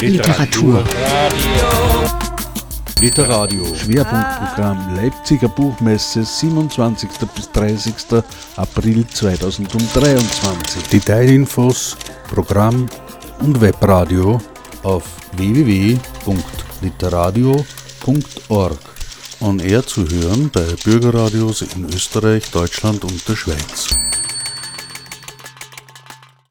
Literatur. Literadio. Schwerpunktprogramm Leipziger Buchmesse 27. bis 30. April 2023. Detailinfos, Programm und Webradio auf www.literadio.org. On Air zu hören bei Bürgerradios in Österreich, Deutschland und der Schweiz.